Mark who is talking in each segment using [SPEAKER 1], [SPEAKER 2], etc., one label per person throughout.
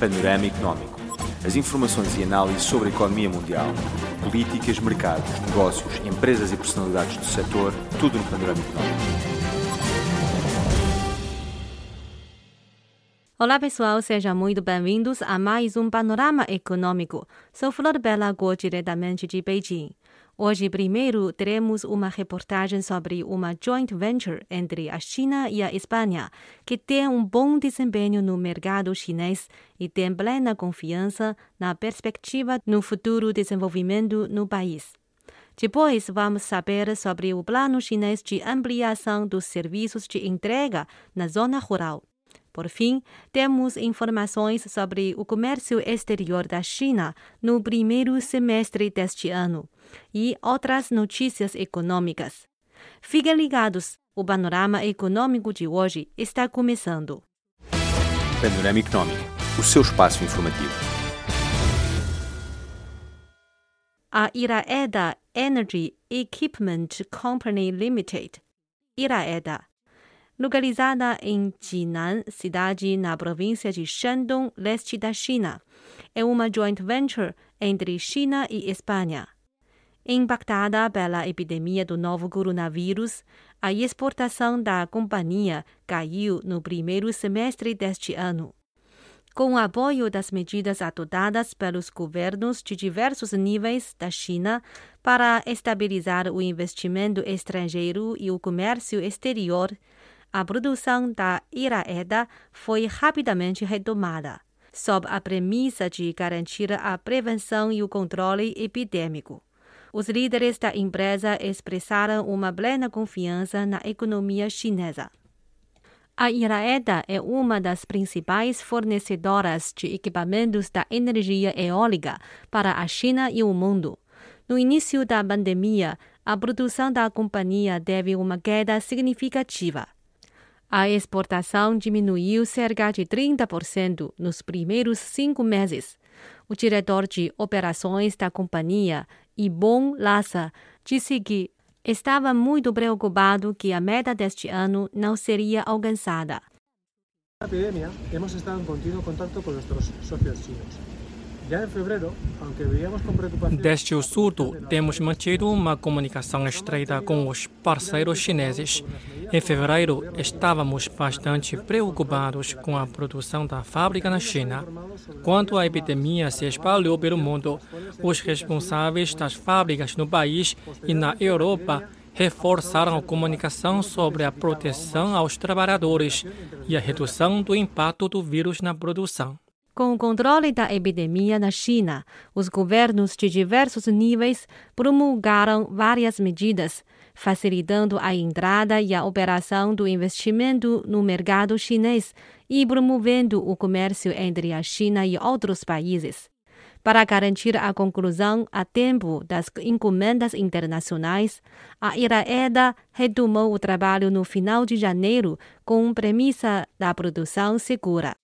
[SPEAKER 1] Panorama Económico. As informações e análises sobre a economia mundial, políticas, mercados, negócios, empresas e personalidades do setor, tudo no Panorama Económico.
[SPEAKER 2] Olá pessoal, sejam muito bem-vindos a mais um Panorama Econômico. Sou Flor Bela Guo, diretamente de Beijing. Hoje, primeiro, teremos uma reportagem sobre uma joint venture entre a China e a Espanha, que tem um bom desempenho no mercado chinês e tem plena confiança na perspectiva no futuro desenvolvimento no país. Depois, vamos saber sobre o plano chinês de ampliação dos serviços de entrega na zona rural. Por fim, temos informações sobre o comércio exterior da China no primeiro semestre deste ano e outras notícias econômicas. Fiquem ligados, o panorama econômico de hoje está começando.
[SPEAKER 1] Panorama Económico, o seu espaço informativo.
[SPEAKER 2] A Iraeda Energy Equipment Company Limited, Iraeda, localizada em Jinan, cidade na província de Shandong, leste da China, é uma joint venture entre China e Espanha. Impactada pela epidemia do novo coronavírus, a exportação da companhia caiu no primeiro semestre deste ano. Com o apoio das medidas adotadas pelos governos de diversos níveis da China para estabilizar o investimento estrangeiro e o comércio exterior, a produção da Iraeda foi rapidamente retomada, sob a premissa de garantir a prevenção e o controle epidêmico. Os líderes da empresa expressaram uma plena confiança na economia chinesa. A Iraeda é uma das principais fornecedoras de equipamentos da energia eólica para a China e o mundo. No início da pandemia, a produção da companhia teve uma queda significativa. A exportação diminuiu cerca de 30% nos primeiros cinco meses. O diretor de operações da companhia, Ibon Lassa, disse que estava muito preocupado que a meta deste ano não seria alcançada.
[SPEAKER 3] Na epidemia, hemos estado em contínuo contato com nossos sócios chinos.
[SPEAKER 4] Desde o surto, temos mantido uma comunicação estreita com os parceiros chineses. Em fevereiro, estávamos bastante preocupados com a produção da fábrica na China. Quando a epidemia se espalhou pelo mundo, os responsáveis das fábricas no país e na Europa reforçaram a comunicação sobre a proteção aos trabalhadores e a redução do impacto do vírus na produção.
[SPEAKER 2] Com o controle da epidemia na China, os governos de diversos níveis promulgaram várias medidas, facilitando a entrada e a operação do investimento no mercado chinês e promovendo o comércio entre a China e outros países. Para garantir a conclusão a tempo das encomendas internacionais, a Iraeda retomou o trabalho no final de janeiro com premissa da produção segura.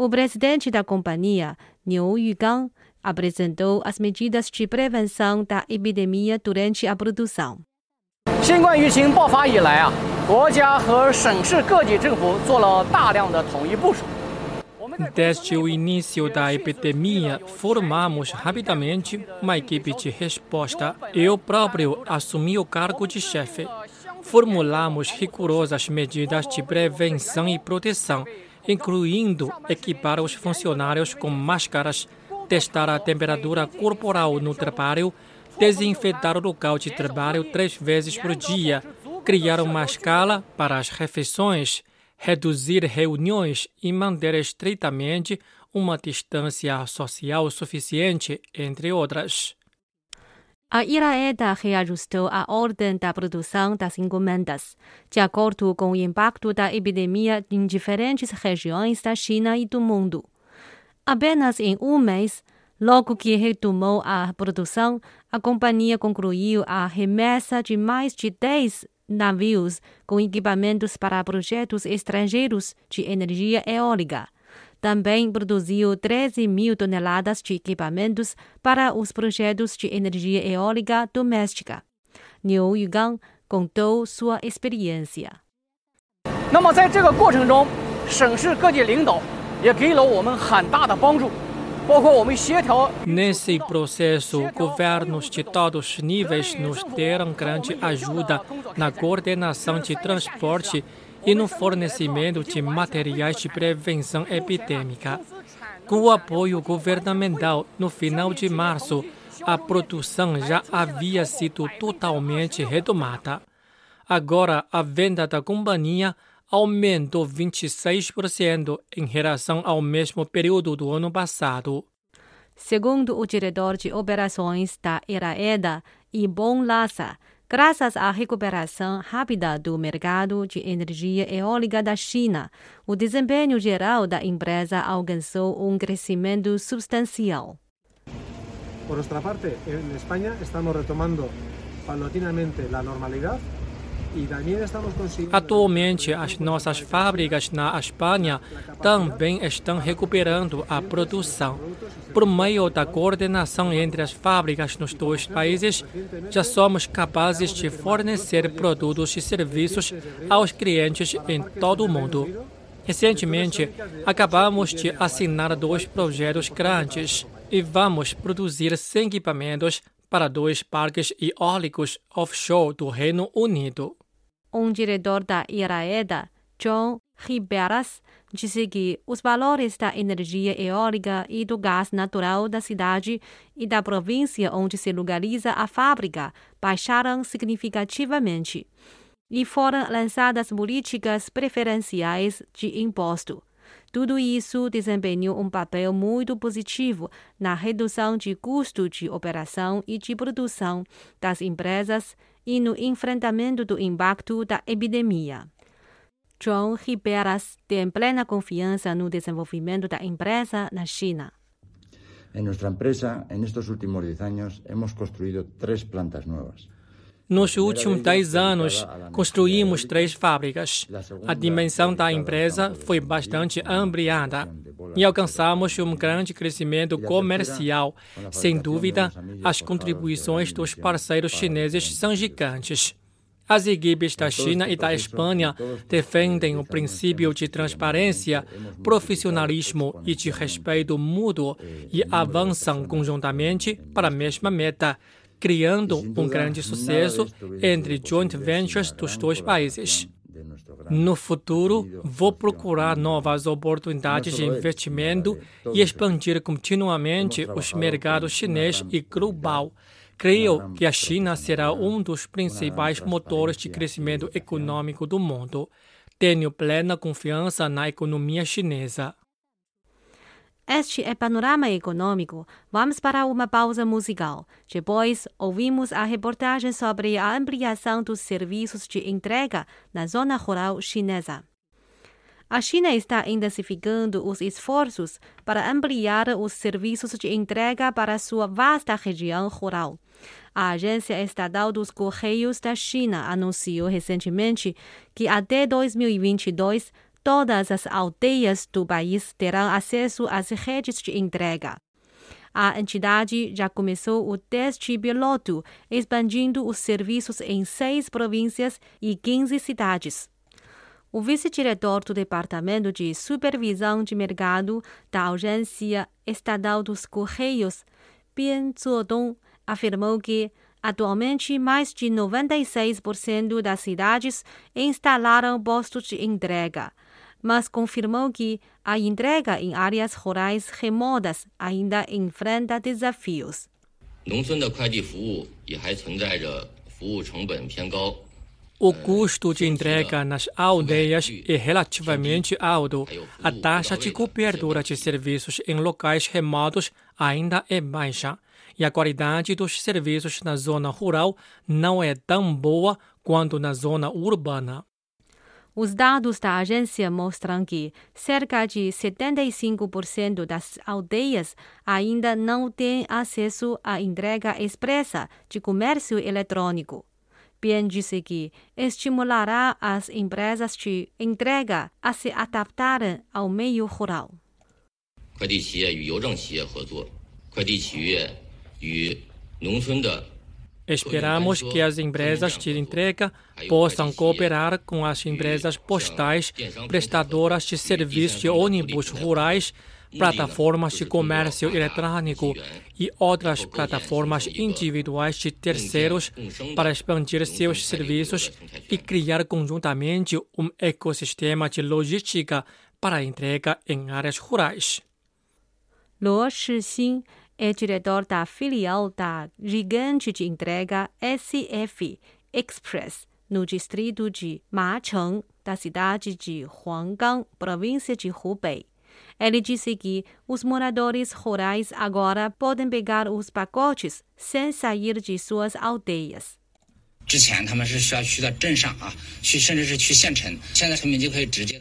[SPEAKER 2] O presidente da companhia, Niu Yugang, apresentou as medidas de prevenção da epidemia durante a produção.
[SPEAKER 4] Desde o início da epidemia, formamos rapidamente uma equipe de resposta. Eu próprio assumi o cargo de chefe. Formulamos rigorosas medidas de prevenção e proteção incluindo equipar os funcionários com máscaras, testar a temperatura corporal no trabalho, desinfetar o local de trabalho três vezes por dia, criar uma escala para as refeições, reduzir reuniões e manter estritamente uma distância social suficiente, entre outras.
[SPEAKER 2] A Iraeda reajustou a ordem da produção das encomendas, de acordo com o impacto da epidemia em diferentes regiões da China e do mundo. Apenas em um mês, logo que retomou a produção, a companhia concluiu a remessa de mais de 10 navios com equipamentos para projetos estrangeiros de energia eólica também produziu 13 mil toneladas de equipamentos para os projetos de energia eólica doméstica. Niu Yugang contou sua experiência.
[SPEAKER 5] 那么在这个过程中，省市各级领导
[SPEAKER 4] Nesse processo, governos de todos os níveis nos deram grande ajuda na coordenação de transporte e no fornecimento de materiais de prevenção epidêmica. Com o apoio governamental, no final de março, a produção já havia sido totalmente retomada. Agora, a venda da companhia aumentou 26% em relação ao mesmo período do ano passado.
[SPEAKER 2] Segundo o diretor de operações da Iraeda, Ibon Lassa, graças à recuperação rápida do mercado de energia eólica da China, o desempenho geral da empresa alcançou um crescimento substancial.
[SPEAKER 3] Por nuestra parte, en España estamos retomando paulatinamente la normalidad
[SPEAKER 4] Atualmente, as nossas fábricas na Espanha também estão recuperando a produção. Por meio da coordenação entre as fábricas nos dois países, já somos capazes de fornecer produtos e serviços aos clientes em todo o mundo. Recentemente, acabamos de assinar dois projetos grandes e vamos produzir 100 equipamentos para dois parques eólicos offshore do Reino Unido.
[SPEAKER 2] Um diretor da Iraeda, John Riberas, disse que os valores da energia eólica e do gás natural da cidade e da província onde se localiza a fábrica baixaram significativamente e foram lançadas políticas preferenciais de imposto. Tudo isso desempenhou um papel muito positivo na redução de custo de operação e de produção das empresas e no enfrentamento do impacto da epidemia. João Riberas tem plena confiança no desenvolvimento da empresa na China.
[SPEAKER 5] En nuestra empresa, en estos últimos 10 años, hemos construido tres plantas nuevas.
[SPEAKER 4] Nos últimos 10 anos, construímos três fábricas. A dimensão da empresa foi bastante ampliada e alcançamos um grande crescimento comercial. Sem dúvida, as contribuições dos parceiros chineses são gigantes. As equipes da China e da Espanha defendem o princípio de transparência, profissionalismo e de respeito mútuo e avançam conjuntamente para a mesma meta, criando um grande sucesso entre joint ventures dos dois países. No futuro, vou procurar novas oportunidades de investimento e expandir continuamente os mercados chinês e global. Creio que a China será um dos principais motores de crescimento econômico do mundo. Tenho plena confiança na economia chinesa.
[SPEAKER 2] Este é Panorama Econômico. Vamos para uma pausa musical. Depois, ouvimos a reportagem sobre a ampliação dos serviços de entrega na zona rural chinesa. A China está intensificando os esforços para ampliar os serviços de entrega para sua vasta região rural. A Agência Estatal dos Correios da China anunciou recentemente que até 2022 todas as aldeias do país terão acesso às redes de entrega. A entidade já começou o teste piloto, expandindo os serviços em seis províncias e 15 cidades. O vice-diretor do Departamento de Supervisão de Mercado da Agência Estatal dos Correios, Bian Zuodong, afirmou que Atualmente, mais de 96% das cidades instalaram postos de entrega mas confirmou que a entrega em áreas rurais remotas ainda enfrenta desafios.
[SPEAKER 4] O custo de entrega nas aldeias é relativamente alto. A taxa de cobertura de serviços em locais remotos ainda é baixa. E a qualidade dos serviços na zona rural não é tão boa quanto na zona urbana.
[SPEAKER 2] Os dados da agência mostram que cerca de 75% das aldeias ainda não têm acesso à entrega expressa de comércio eletrônico. Bien disse que estimulará as empresas de entrega a se adaptarem ao meio rural. 快递企业与邮政企业合作，快递企业与农村的
[SPEAKER 4] Esperamos que as empresas de entrega possam cooperar com as empresas postais, prestadoras de serviços de ônibus rurais, plataformas de comércio eletrônico e outras plataformas individuais de terceiros para expandir seus serviços e criar conjuntamente um ecossistema de logística para entrega em áreas rurais.
[SPEAKER 2] Luo Shixin é diretor da filial da gigante de entrega SF Express no distrito de Macheng, da cidade de Huanggang, província de Hubei. Ele disse que os moradores rurais agora podem pegar os pacotes sem sair de suas aldeias.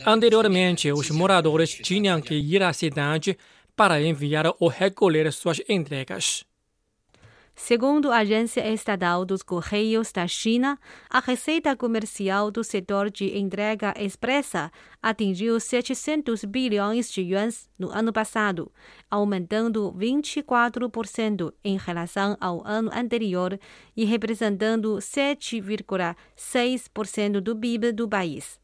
[SPEAKER 4] Anteriormente, os moradores tinham que ir à cidade para enviar ou recolher suas entregas.
[SPEAKER 2] Segundo a Agência Estatal dos Correios da China, a receita comercial do setor de entrega expressa atingiu 700 bilhões de yuans no ano passado, aumentando 24% em relação ao ano anterior e representando 7,6% do PIB do país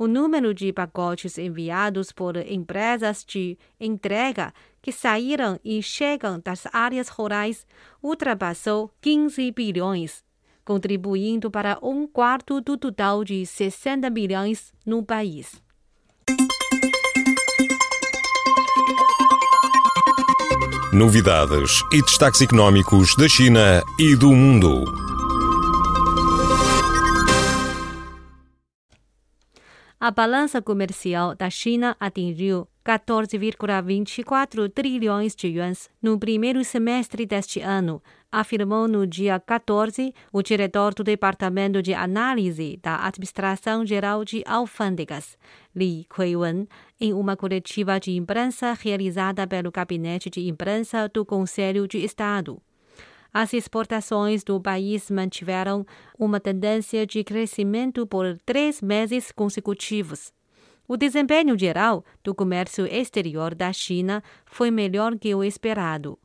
[SPEAKER 2] o número de pacotes enviados por empresas de entrega que saíram e chegam das áreas rurais ultrapassou 15 bilhões, contribuindo para um quarto do total de 60 bilhões no país.
[SPEAKER 6] Novidades e destaques económicos da China e do mundo.
[SPEAKER 2] A balança comercial da China atingiu 14,24 trilhões de yuans no primeiro semestre deste ano, afirmou no dia 14 o diretor do Departamento de Análise da Administração Geral de Alfândegas, Li Kuiwen, em uma coletiva de imprensa realizada pelo Gabinete de Imprensa do Conselho de Estado as exportações do país mantiveram uma tendência de crescimento por três meses consecutivos. O desempenho geral do comércio exterior da China foi melhor que o esperado.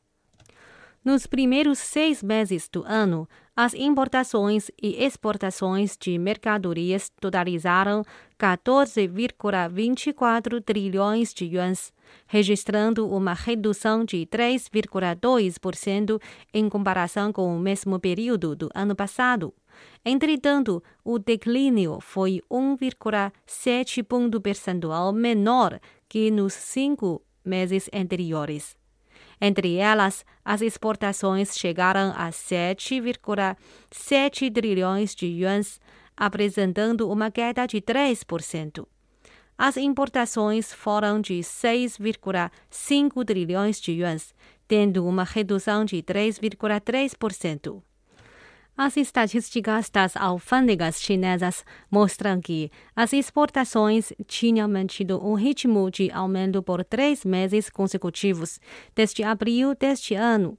[SPEAKER 2] Nos primeiros seis meses do ano, as importações e exportações de mercadorias totalizaram 14,24 trilhões de yuans, registrando uma redução de 3,2% em comparação com o mesmo período do ano passado. Entretanto, o declínio foi 1,7 ponto percentual menor que nos cinco meses anteriores. Entre elas, as exportações chegaram a 7,7 trilhões de yuans, apresentando uma queda de 3%. As importações foram de 6,5 trilhões de yuans, tendo uma redução de 3,3%. As estatísticas das alfândegas chinesas mostram que as exportações tinham mantido um ritmo de aumento por três meses consecutivos, desde abril deste ano.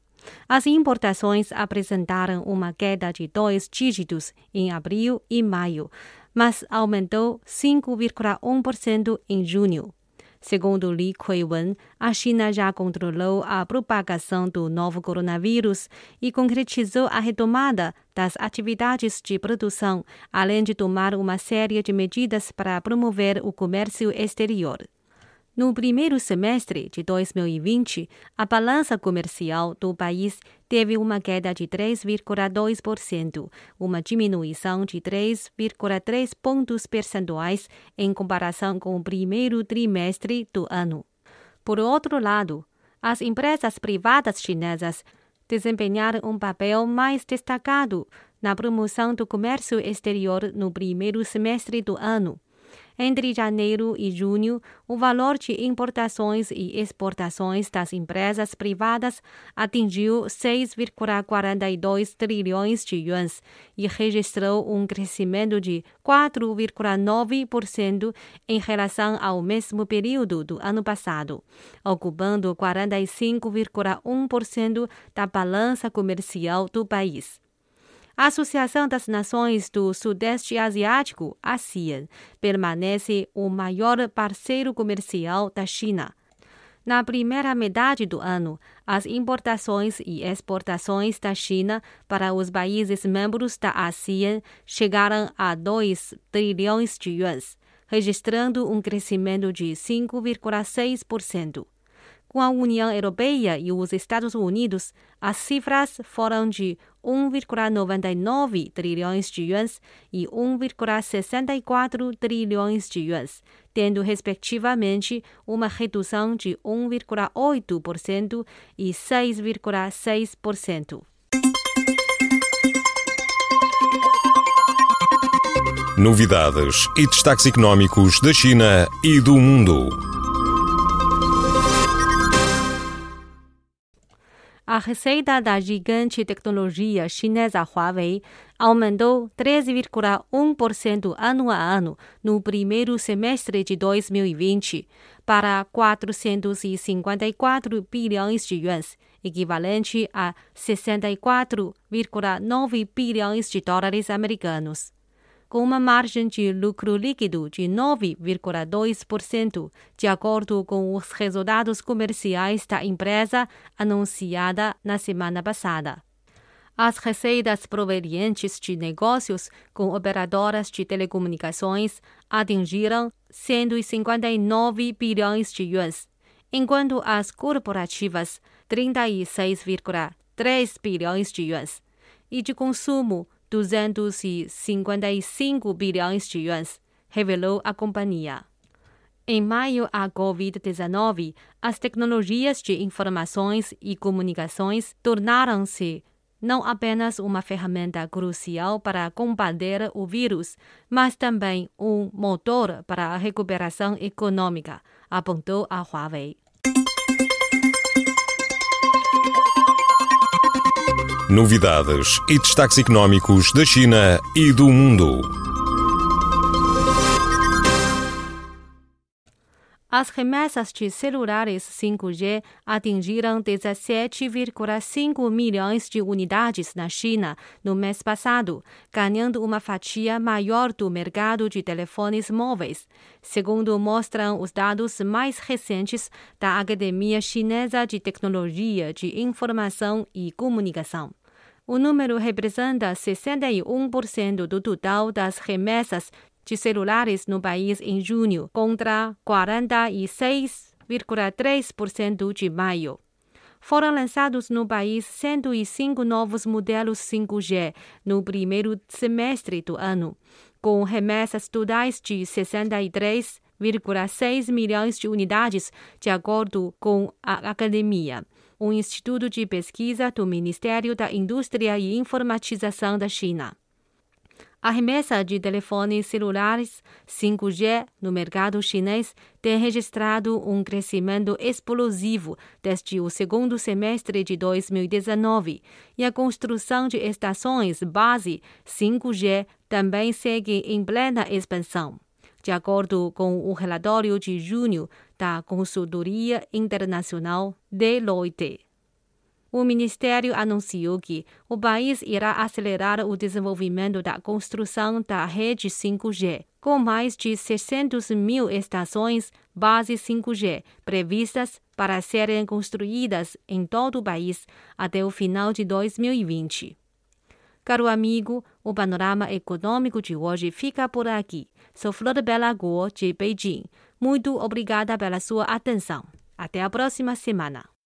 [SPEAKER 2] As importações apresentaram uma queda de dois dígitos em abril e maio, mas aumentou 5,1% em junho. Segundo Li Kuiwen, a China já controlou a propagação do novo coronavírus e concretizou a retomada das atividades de produção, além de tomar uma série de medidas para promover o comércio exterior. No primeiro semestre de 2020, a balança comercial do país teve uma queda de 3,2%, uma diminuição de 3,3 pontos percentuais em comparação com o primeiro trimestre do ano. Por outro lado, as empresas privadas chinesas desempenharam um papel mais destacado na promoção do comércio exterior no primeiro semestre do ano. Entre janeiro e junho, o valor de importações e exportações das empresas privadas atingiu 6,42 trilhões de yuans e registrou um crescimento de 4,9% em relação ao mesmo período do ano passado, ocupando 45,1% da balança comercial do país. A Associação das Nações do Sudeste Asiático, ASEAN, permanece o maior parceiro comercial da China. Na primeira metade do ano, as importações e exportações da China para os países membros da ASEAN chegaram a 2 trilhões de yuans, registrando um crescimento de 5,6%. Com a União Europeia e os Estados Unidos, as cifras foram de 1,99 trilhões de yuans e 1,64 trilhões de yuans, tendo respectivamente uma redução de 1,8% e 6,6%.
[SPEAKER 6] Novidades e destaques económicos da China e do mundo.
[SPEAKER 2] A receita da gigante tecnologia chinesa Huawei aumentou 13,1% ano a ano no primeiro semestre de 2020 para 454 bilhões de yuans, equivalente a 64,9 bilhões de dólares americanos com uma margem de lucro líquido de 9,2%, de acordo com os resultados comerciais da empresa anunciada na semana passada. As receitas provenientes de negócios com operadoras de telecomunicações atingiram 159 bilhões de yuans, enquanto as corporativas 36,3 bilhões de yuans e de consumo 255 bilhões de yuans, revelou a companhia. Em maio à Covid-19, as tecnologias de informações e comunicações tornaram-se não apenas uma ferramenta crucial para combater o vírus, mas também um motor para a recuperação econômica, apontou a Huawei.
[SPEAKER 6] Novidades e destaques económicos da China e do mundo.
[SPEAKER 2] As remessas de celulares 5G atingiram 17,5 milhões de unidades na China no mês passado, ganhando uma fatia maior do mercado de telefones móveis, segundo mostram os dados mais recentes da Academia Chinesa de Tecnologia de Informação e Comunicação. O número representa 61% do total das remessas de celulares no país em junho, contra 46,3% de maio. Foram lançados no país 105 novos modelos 5G no primeiro semestre do ano, com remessas totais de 63,6 milhões de unidades, de acordo com a academia um instituto de pesquisa do Ministério da Indústria e Informatização da China. A remessa de telefones celulares 5G no mercado chinês tem registrado um crescimento explosivo desde o segundo semestre de 2019 e a construção de estações base 5G também segue em plena expansão. De acordo com o relatório de junho da consultoria internacional Deloitte. O ministério anunciou que o país irá acelerar o desenvolvimento da construção da rede 5G, com mais de 600 mil estações base 5G previstas para serem construídas em todo o país até o final de 2020. Caro amigo, o panorama econômico de hoje fica por aqui. Sou Flor Bela Guo, de Beijing. Muito obrigada pela sua atenção. Até a próxima semana.